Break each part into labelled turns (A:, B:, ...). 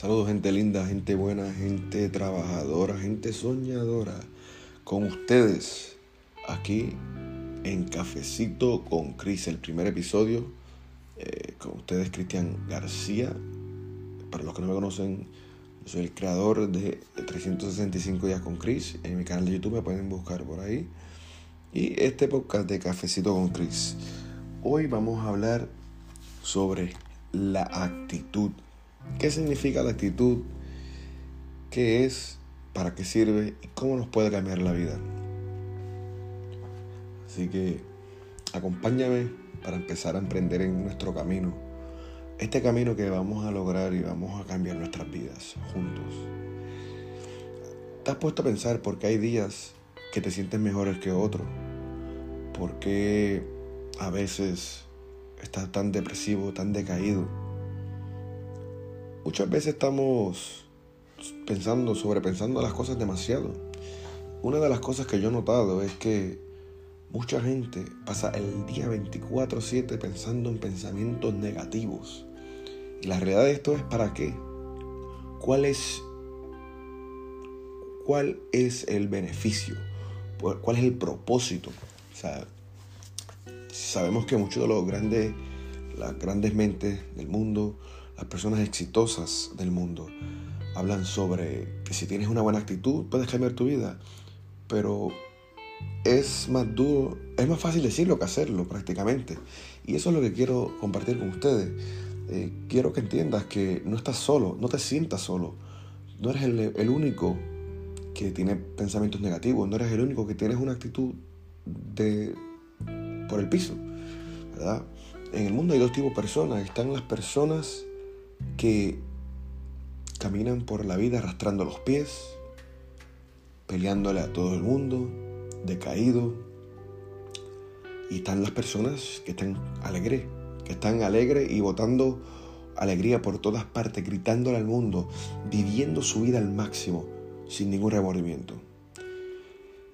A: Saludos gente linda, gente buena, gente trabajadora, gente soñadora. Con ustedes, aquí en Cafecito con Cris, el primer episodio. Eh, con ustedes, Cristian García. Para los que no me conocen, soy el creador de 365 días con Chris. En mi canal de YouTube me pueden buscar por ahí. Y este podcast de Cafecito con Chris. Hoy vamos a hablar sobre la actitud ¿Qué significa la actitud? ¿Qué es? ¿Para qué sirve? ¿Y cómo nos puede cambiar la vida? Así que acompáñame para empezar a emprender en nuestro camino. Este camino que vamos a lograr y vamos a cambiar nuestras vidas juntos. ¿Te has puesto a pensar por qué hay días que te sientes mejores que otros? ¿Por qué a veces estás tan depresivo, tan decaído? Muchas veces estamos pensando, sobrepensando las cosas demasiado. Una de las cosas que yo he notado es que mucha gente pasa el día 24/7 pensando en pensamientos negativos. Y la realidad de esto es para qué. ¿Cuál es, cuál es el beneficio? ¿Cuál es el propósito? sabemos que muchos de los grandes, las grandes mentes del mundo, las personas exitosas del mundo hablan sobre que si tienes una buena actitud puedes cambiar tu vida, pero es más duro, es más fácil decirlo que hacerlo prácticamente. Y eso es lo que quiero compartir con ustedes. Eh, quiero que entiendas que no estás solo, no te sientas solo. No eres el, el único que tiene pensamientos negativos, no eres el único que tienes una actitud de por el piso, ¿verdad? En el mundo hay dos tipos de personas. Están las personas que caminan por la vida arrastrando los pies, peleándole a todo el mundo, decaído. Y están las personas que están alegres, que están alegres y botando alegría por todas partes, gritándole al mundo, viviendo su vida al máximo, sin ningún remordimiento.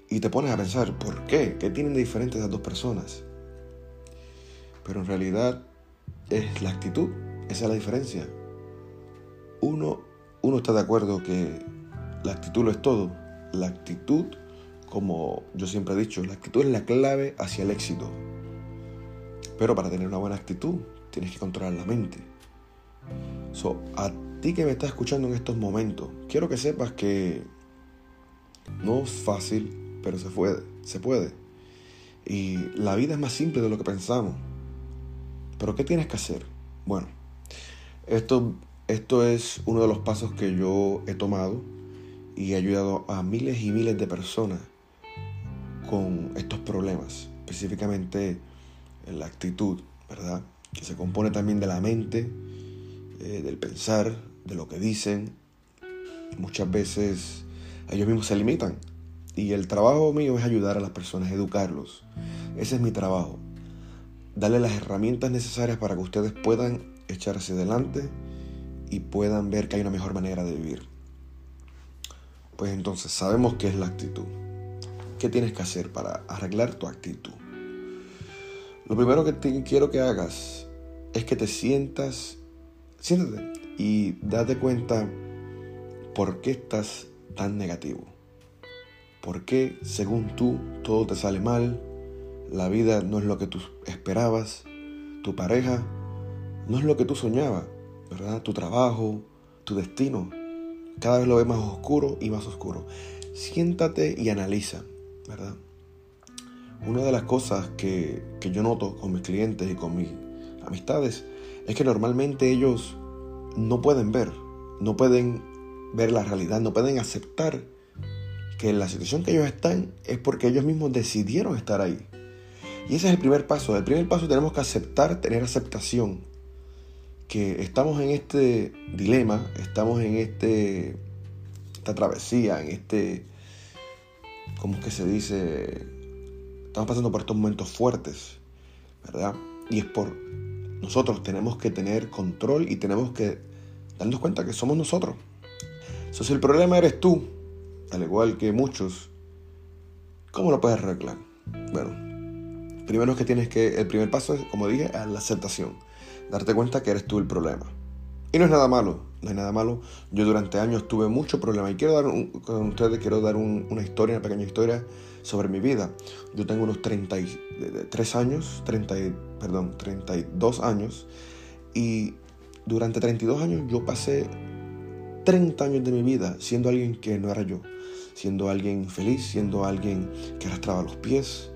A: Y te pones a pensar, ¿por qué? ¿Qué tienen de diferente esas dos personas? Pero en realidad es la actitud, esa es la diferencia. Uno, uno está de acuerdo que la actitud lo es todo. La actitud, como yo siempre he dicho, la actitud es la clave hacia el éxito. Pero para tener una buena actitud, tienes que controlar la mente. So, a ti que me estás escuchando en estos momentos, quiero que sepas que no es fácil, pero se puede, se puede. Y la vida es más simple de lo que pensamos. Pero ¿qué tienes que hacer? Bueno, esto esto es uno de los pasos que yo he tomado y he ayudado a miles y miles de personas con estos problemas, específicamente la actitud, ¿verdad? Que se compone también de la mente, eh, del pensar, de lo que dicen. Muchas veces ellos mismos se limitan y el trabajo mío es ayudar a las personas, educarlos. Ese es mi trabajo. Darle las herramientas necesarias para que ustedes puedan echarse adelante y puedan ver que hay una mejor manera de vivir. Pues entonces sabemos qué es la actitud. ¿Qué tienes que hacer para arreglar tu actitud? Lo primero que quiero que hagas es que te sientas, siéntate y date cuenta por qué estás tan negativo. ¿Por qué, según tú, todo te sale mal? La vida no es lo que tú esperabas. Tu pareja no es lo que tú soñabas. Tu trabajo, tu destino. Cada vez lo ves más oscuro y más oscuro. Siéntate y analiza, ¿verdad? Una de las cosas que, que yo noto con mis clientes y con mis amistades es que normalmente ellos no pueden ver, no pueden ver la realidad, no pueden aceptar que la situación que ellos están es porque ellos mismos decidieron estar ahí. Y ese es el primer paso. El primer paso tenemos que aceptar, tener aceptación que estamos en este dilema, estamos en este, esta travesía, en este, ¿cómo es que se dice? Estamos pasando por estos momentos fuertes, ¿verdad? Y es por nosotros tenemos que tener control y tenemos que darnos cuenta que somos nosotros. So, si el problema eres tú, al igual que muchos, ¿cómo lo puedes arreglar? Bueno, primero es que tienes que, el primer paso es, como dije, la aceptación darte cuenta que eres tú el problema. Y no es nada malo, no hay nada malo. Yo durante años tuve muchos problemas y quiero dar con ustedes quiero dar una historia, una pequeña historia sobre mi vida. Yo tengo unos 33 años, 30, perdón, 32 años y durante 32 años yo pasé 30 años de mi vida siendo alguien que no era yo, siendo alguien feliz, siendo alguien que arrastraba los pies,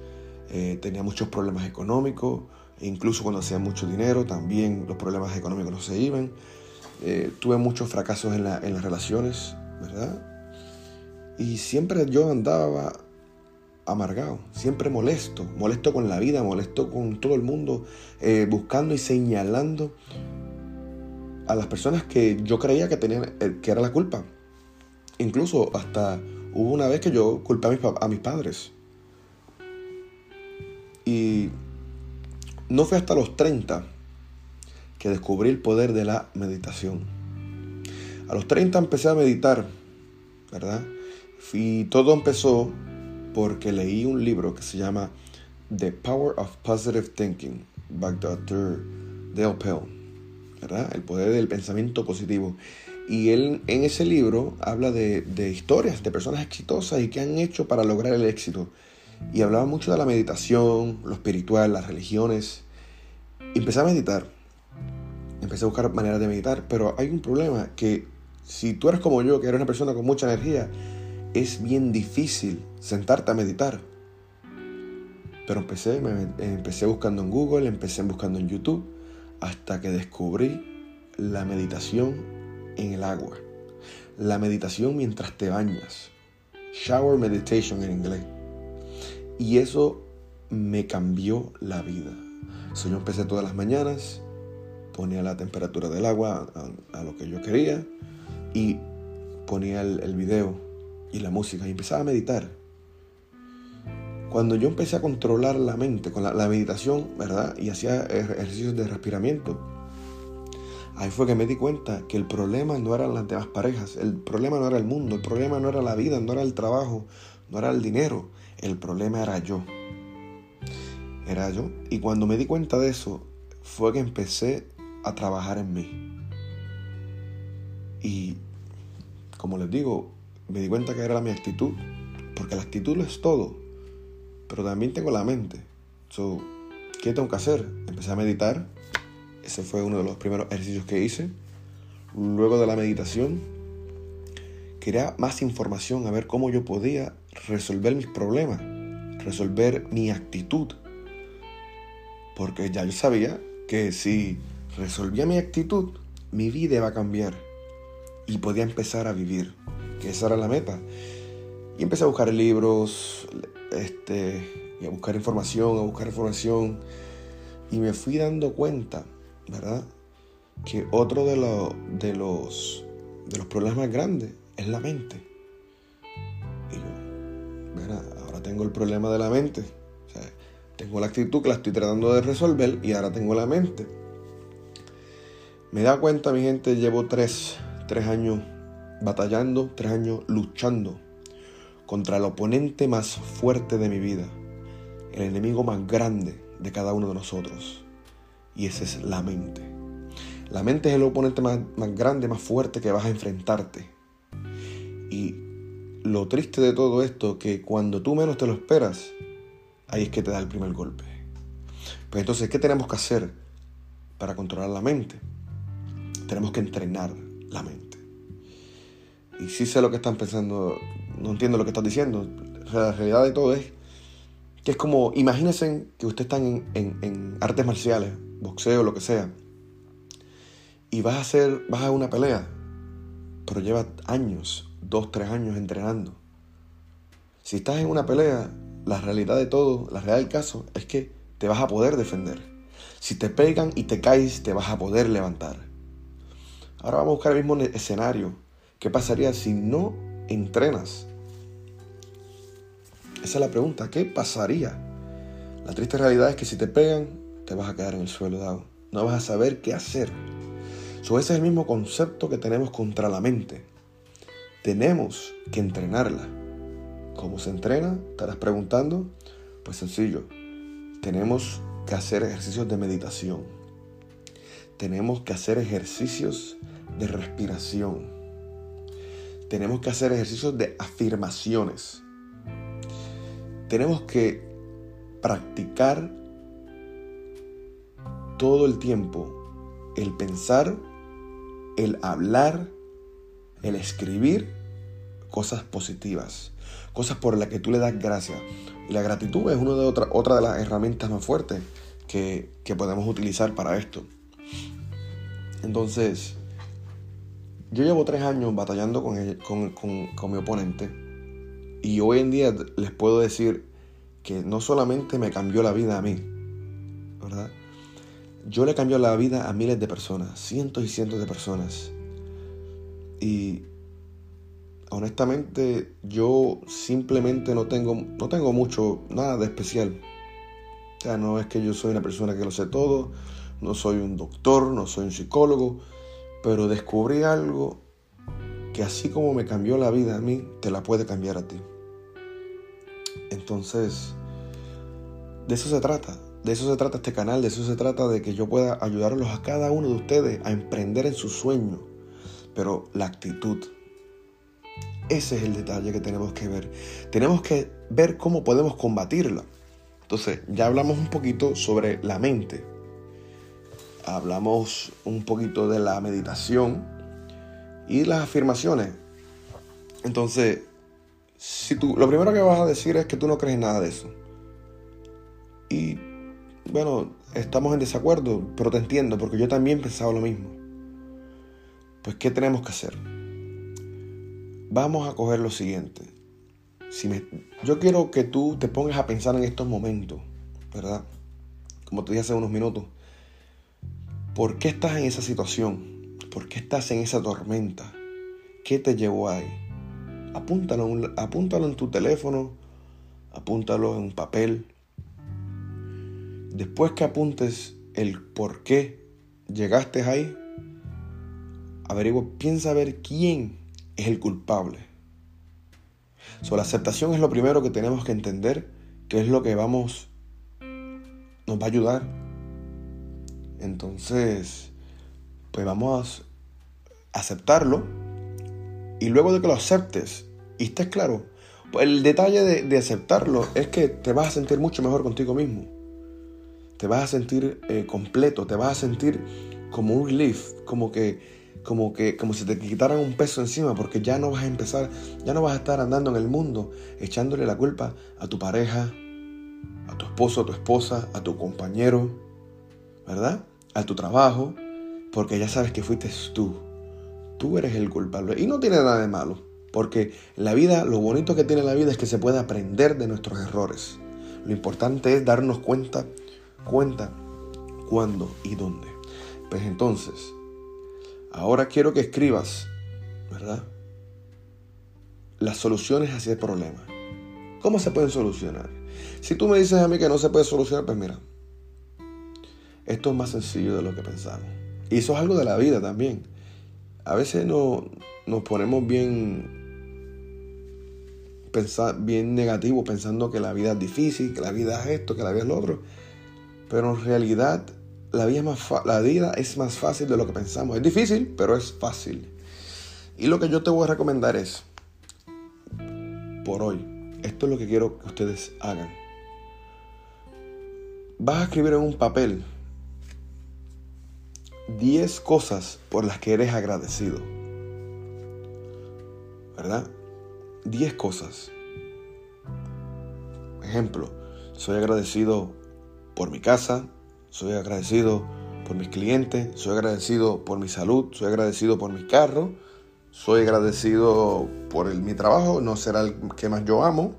A: eh, tenía muchos problemas económicos, incluso cuando hacía mucho dinero también los problemas económicos no se iban. Eh, tuve muchos fracasos en, las relaciones, ¿verdad? Y siempre yo andaba amargado, siempre molesto, molesto con la vida, molesto con todo el mundo, eh, buscando y señalando a las personas que yo creía que tenían, eh, que era la culpa. Incluso hasta hubo una vez que yo culpé a mis, a mis padres. Y no fue hasta los 30 que descubrí el poder de la meditación. A los 30 empecé a meditar, ¿verdad? Y todo empezó porque leí un libro que se llama The Power of Positive Thinking by Dr. Dale Pell, ¿verdad? El poder del pensamiento positivo. Y él en ese libro habla de, de, historias de personas exitosas y qué han hecho para lograr el éxito. Y hablaba mucho de la meditación, lo espiritual, las religiones. Empecé a meditar empecé a buscar maneras de meditar, pero hay un problema que si tú eres como yo, que eres una persona con mucha energía, es bien difícil sentarte a meditar. Pero empecé, me, empecé buscando en Google, empecé buscando en YouTube, hasta que descubrí la meditación en el agua. La meditación mientras te bañas. Shower meditation en inglés. Y eso me cambió la vida. So, yo empecé todas las mañanas, ponía la temperatura del agua a, lo que yo quería y ponía el, el, video y la música y empezaba a meditar. Cuando yo empecé a controlar la mente con la, meditación, ¿verdad? Y hacía ejercicios de respiramiento, ahí fue que me di cuenta que el problema no eran las demás parejas, el problema no era el mundo, el problema no era la vida, no era el trabajo, no era el dinero, el problema era yo. Era yo. Y cuando me di cuenta de eso, fue que empecé a trabajar en mí. Y como les digo, me di cuenta que era mi actitud, porque la actitud lo es todo, pero también tengo la mente. So, ¿Qué tengo que hacer? Empecé a meditar, ese fue uno de los primeros ejercicios que hice. Luego de la meditación, quería más información, a ver cómo yo podía resolver mis problemas, resolver mi actitud. Porque ya yo sabía que si resolvía mi actitud, mi vida iba a cambiar y podía empezar a vivir, que esa era la meta. Y empecé a buscar libros, este, y a buscar información, a buscar información, y me fui dando cuenta, ¿verdad? Que otro de, de, los, de los problemas más grandes es la mente. Y yo, Ahora tengo el problema de la mente. tengo la actitud que la estoy tratando de resolver y ahora tengo la mente. Me da cuenta, mi gente, llevo tres, tres años batallando, tres años luchando contra el oponente más fuerte de mi vida, el enemigo más grande de cada uno de nosotros. Y ese es la mente. La mente es el oponente más, más grande, más fuerte que vas a enfrentarte. Y lo triste de todo esto, que cuando tú menos te lo esperas, ahí es que te da el primer golpe. Pues entonces, ¿qué tenemos que hacer para controlar la mente? tenemos que entrenar la mente. Y sí sé lo que están pensando, no entiendo lo que están diciendo. La realidad de todo es que es como, imagínense que ustedes están en, artes marciales, boxeo, lo que sea, y vas a hacer, vas a una pelea, pero lleva años, dos, tres años entrenando. Si estás en una pelea, la realidad de todo, la realidad del caso, es que te vas a poder defender. Si te pegan y te caes, te vas a poder levantar. Ahora vamos a buscar el mismo escenario. ¿Qué pasaría si no entrenas? Esa es la pregunta. ¿Qué pasaría? La triste realidad es que si te pegan, te vas a quedar en el suelo dado. No vas a saber qué hacer. ese es el mismo concepto que tenemos contra la mente. Tenemos que entrenarla. ¿Cómo se entrena? Estarás preguntando. Pues sencillo. Tenemos que hacer ejercicios de meditación. Tenemos que hacer ejercicios de respiración. Tenemos que hacer ejercicios de afirmaciones. Tenemos que practicar todo el tiempo el pensar, el hablar, el escribir cosas positivas, cosas por las que tú le das gracias. Y la gratitud es una de otra, otra de las herramientas más fuertes que, podemos utilizar para esto. Entonces, yo llevo tres años batallando con, con, con mi oponente y hoy en día les puedo decir que no solamente me cambió la vida a mí, ¿verdad? Yo le cambió la vida a miles de personas, cientos y cientos de personas. Y honestamente yo simplemente no tengo, no tengo mucho, nada de especial. O sea, no es que yo soy una persona que lo sé todo, no soy un doctor, no soy un psicólogo, pero descubrí algo que así como me cambió la vida a mí, te la puede cambiar a ti. Entonces, de eso se trata. De eso se trata este canal, de eso se trata de que yo pueda ayudarlos a cada uno de ustedes a emprender en su sueño. Pero la actitud, ese es el detalle que tenemos que ver. Tenemos que ver cómo podemos combatirla. Entonces, ya hablamos un poquito sobre la mente. Hablamos un poquito de la meditación y las afirmaciones. Entonces, si tú, lo primero que vas a decir es que tú no crees nada de eso. Y bueno, estamos en desacuerdo, pero te entiendo, porque yo también pensaba lo mismo. Pues, ¿qué tenemos que hacer? Vamos a coger lo siguiente. Si me, yo quiero que tú te pongas a pensar en estos momentos, ¿verdad? Como te dije hace unos minutos. ¿Por qué estás en esa situación? ¿Por qué estás en esa tormenta? ¿Qué te llevó ahí? Apúntalo, apúntalo en tu teléfono, apúntalo en un papel, Después que apuntes el por qué llegaste ahí, averigua, piensa a ver quién es el culpable. So, la aceptación es lo primero que tenemos que entender, que es lo que vamos, nos va a ayudar. Entonces, pues vamos a aceptarlo y luego de que lo aceptes y estés claro, pues el detalle de, aceptarlo es que te vas a sentir mucho mejor contigo mismo te vas a sentir eh, completo, te vas a sentir como un relief, como que, como que, como si te quitaran un peso encima, porque ya no vas a empezar, ya no vas a estar andando en el mundo echándole la culpa a tu pareja, a tu esposo, a tu esposa, a tu compañero, ¿verdad? A tu trabajo, porque ya sabes que fuiste tú. Tú eres el culpable. Y no tiene nada de malo, porque la vida, lo bonito que tiene la vida es que se puede aprender de nuestros errores. Lo importante es darnos cuenta cuenta cuándo y dónde. Pues entonces, ahora quiero que escribas, ¿verdad? Las soluciones hacia el problema. ¿Cómo se pueden solucionar? Si tú me dices a mí que no se puede solucionar, pues mira, esto es más sencillo de lo que pensamos. Y eso es algo de la vida también. A veces no, nos ponemos bien pensar bien negativo pensando que la vida es difícil, que la vida es esto, que la vida es lo otro. Pero en realidad la vida, es más la vida es más fácil de lo que pensamos. Es difícil, pero es fácil. Y lo que yo te voy a recomendar es, por hoy, esto es lo que quiero que ustedes hagan. Vas a escribir en un papel 10 cosas por las que eres agradecido. ¿Verdad? 10 cosas. Ejemplo, soy agradecido por mi casa, soy agradecido por mis clientes, soy agradecido por mi salud, soy agradecido por mi carro, soy agradecido por mi trabajo, no será el que más yo amo,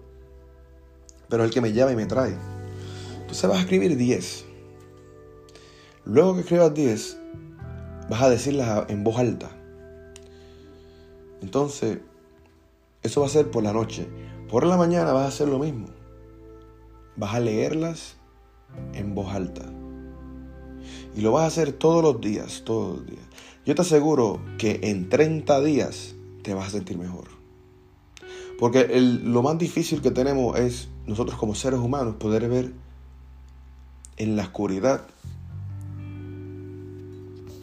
A: pero el que me lleva y me trae. Entonces vas a escribir 10. Luego que escribas 10, vas a decirlas en voz alta. Entonces, eso va a ser por la noche. Por la mañana vas a hacer lo mismo. Vas a leerlas en voz alta. Y lo vas a hacer todos los días, todos los días. Yo te aseguro que en 30 días te vas a sentir mejor. Porque lo más difícil que tenemos es nosotros como seres humanos poder ver en la oscuridad,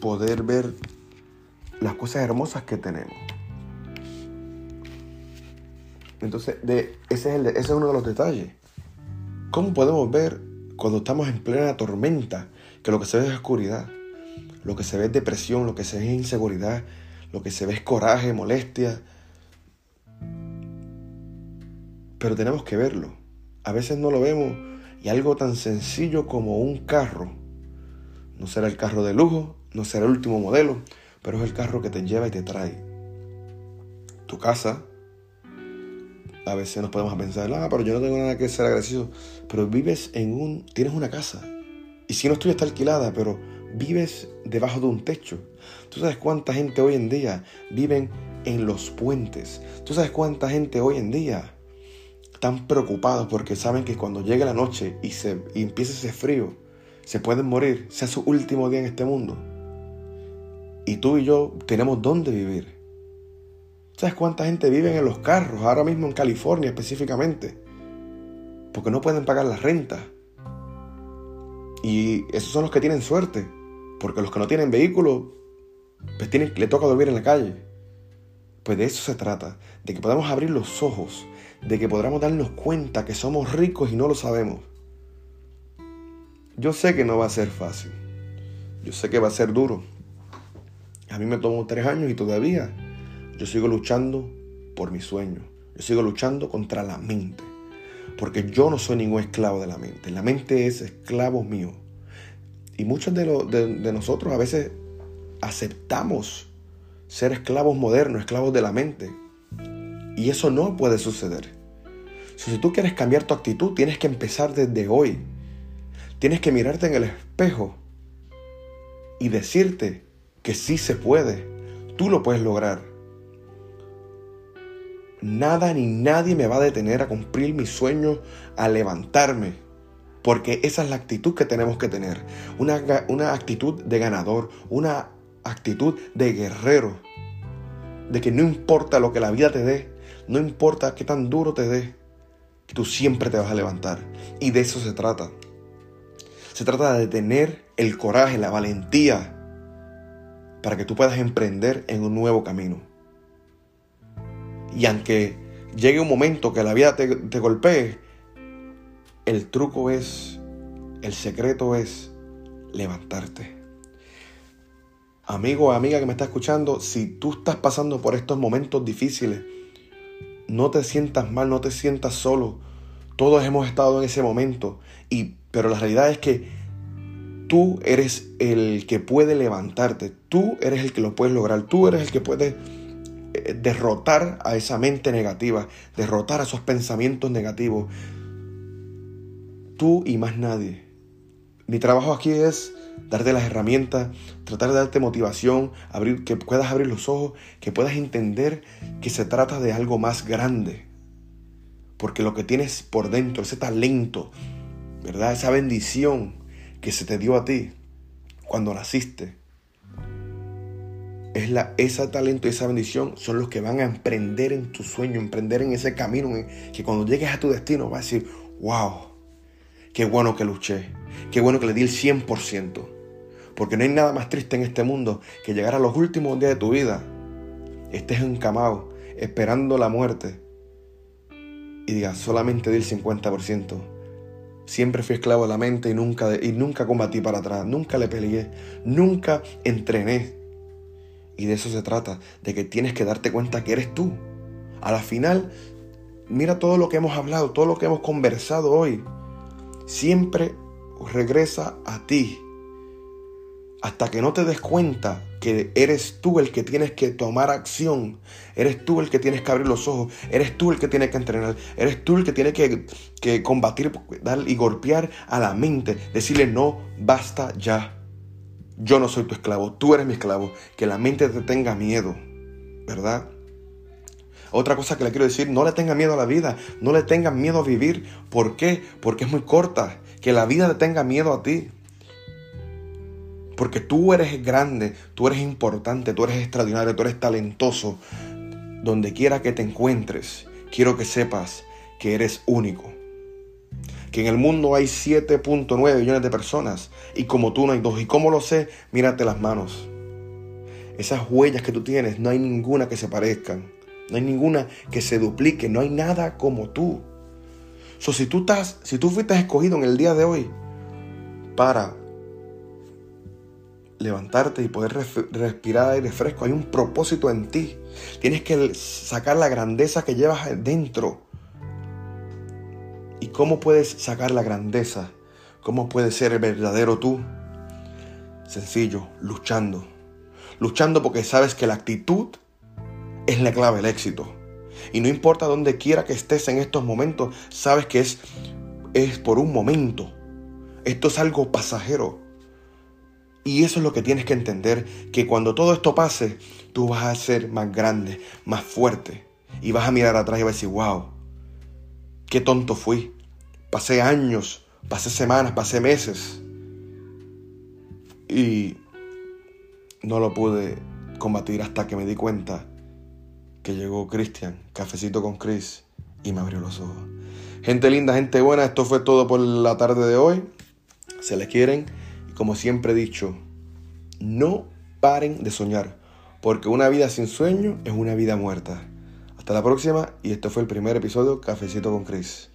A: poder ver las cosas hermosas que tenemos. Entonces, ese, es ese es uno de los detalles. ¿Cómo podemos ver cuando estamos en plena tormenta que lo que se ve es oscuridad? Lo que se ve es depresión, lo que se ve es inseguridad, lo que se ve es coraje, molestia. Pero tenemos que verlo. A veces no lo vemos y algo tan sencillo como un carro. No será el carro de lujo, no será el último modelo, pero es el carro que te lleva y te trae. Tu casa, a veces nos podemos pensar, ah, pero yo no tengo nada que ser agradecido. Pero vives en un, tienes una casa. Y si no está alquilada, pero vives debajo de un techo. ¿Tú sabes cuánta gente hoy en día viven en los puentes? ¿Tú sabes cuánta gente hoy en día están preocupados porque saben que cuando llegue la noche y, se, y empiece ese frío, se pueden morir, sea su último día en este mundo? Y tú y yo tenemos dónde vivir. ¿Sabes cuánta gente vive en los carros, ahora mismo en California específicamente? Porque no pueden pagar la renta. Y esos son los que tienen suerte. Porque los que no tienen vehículo, pues tienen, le toca dormir en la calle. Pues de eso se trata. De que podamos abrir los ojos. De que podamos darnos cuenta que somos ricos y no lo sabemos. Yo sé que no va a ser fácil. Yo sé que va a ser duro. A mí me tomó tres años y todavía yo sigo luchando por mi sueño. Yo sigo luchando contra la mente. Porque yo no soy ningún esclavo de la mente. La mente es esclavo mío. Y muchos de, de, nosotros a veces aceptamos ser esclavos modernos, esclavos de la mente. Y eso no puede suceder. Si tú quieres cambiar tu actitud, tienes que empezar desde hoy. Tienes que mirarte en el espejo y decirte que sí se puede. Tú lo puedes lograr. Nada ni nadie me va a detener a cumplir mis sueños, a levantarme. Porque esa es la actitud que tenemos que tener. Una, una actitud de ganador, una actitud de guerrero. De que no importa lo que la vida te dé, no importa qué tan duro te dé, tú siempre te vas a levantar. Y de eso se trata. Se trata de tener el coraje, la valentía, para que tú puedas emprender en un nuevo camino. Y aunque llegue un momento que la vida te, golpee, el truco es, el secreto es levantarte. Amigo o amiga que me está escuchando, si tú estás pasando por estos momentos difíciles, no te sientas mal, no te sientas solo. Todos hemos estado en ese momento. Y, pero la realidad es que tú eres el que puede levantarte. Tú eres el que lo puedes lograr. Tú eres el que puede derrotar a esa mente negativa, derrotar a esos pensamientos negativos. Tú y más nadie. Mi trabajo aquí es darte las herramientas, tratar de darte motivación, abrir, que puedas abrir los ojos, que puedas entender que se trata de algo más grande. Porque lo que tienes por dentro, ese talento, ¿verdad? Esa bendición que se te dio a ti cuando naciste, es la, ese talento y esa bendición son los que van a emprender en tu sueño, emprender en ese camino, que cuando llegues a tu destino vas a decir, wow, qué bueno que luché, qué bueno que le di el 100%. Porque no hay nada más triste en este mundo que llegar a los últimos días de tu vida, estés encamado, esperando la muerte, y digas, solamente di el 50%. Siempre fui esclavo de la mente y nunca, y nunca combatí para atrás, nunca le peleé, nunca entrené y de eso se trata, de que tienes que darte cuenta que eres tú. A la final, mira todo lo que hemos hablado, todo lo que hemos conversado hoy. Siempre regresa a ti. Hasta que no te des cuenta que eres tú el que tienes que tomar acción, eres tú el que tienes que abrir los ojos, eres tú el que tienes que entrenar, eres tú el que tiene que, que combatir dar, y golpear a la mente, decirle no, basta ya. Yo no soy tu esclavo, tú eres mi esclavo. Que la mente te tenga miedo, ¿verdad? Otra cosa que le quiero decir, no le tenga miedo a la vida, no le tengas miedo a vivir. ¿Por qué? Porque es muy corta. Que la vida le tenga miedo a ti. Porque tú eres grande, tú eres importante, tú eres extraordinario, tú eres talentoso. Donde quiera que te encuentres, quiero que sepas que eres único que en el mundo hay 7.9 millones de personas y como tú no hay dos. ¿Y cómo lo sé? Mírate las manos. esas huellas que tú tienes, no hay ninguna que se parezcan. No hay ninguna que se duplique. No hay nada como tú. So, si tú estás, si tú fuiste escogido en el día de hoy para levantarte y poder respirar aire fresco, hay un propósito en ti. Tienes que sacar la grandeza que llevas dentro. ¿Y cómo puedes sacar la grandeza? ¿Cómo puedes ser el verdadero tú? Sencillo, luchando. Luchando porque sabes que la actitud es la clave del éxito. Y no importa dónde quiera que estés en estos momentos, sabes que es, es por un momento. Esto es algo pasajero. Y eso es lo que tienes que entender, que cuando todo esto pase, tú vas a ser más grande, más fuerte. Y vas a mirar atrás y vas a decir, wow, qué tonto fui. Pasé años, pasé semanas, pasé meses. Y no lo pude combatir hasta que me di cuenta que llegó Cristian, cafecito con Chris, y me abrió los ojos. Gente linda, gente buena, esto fue todo por la tarde de hoy. Se les quieren y como siempre he dicho, no paren de soñar, porque una vida sin sueño es una vida muerta. Hasta la próxima y esto fue el primer episodio Cafecito con Chris.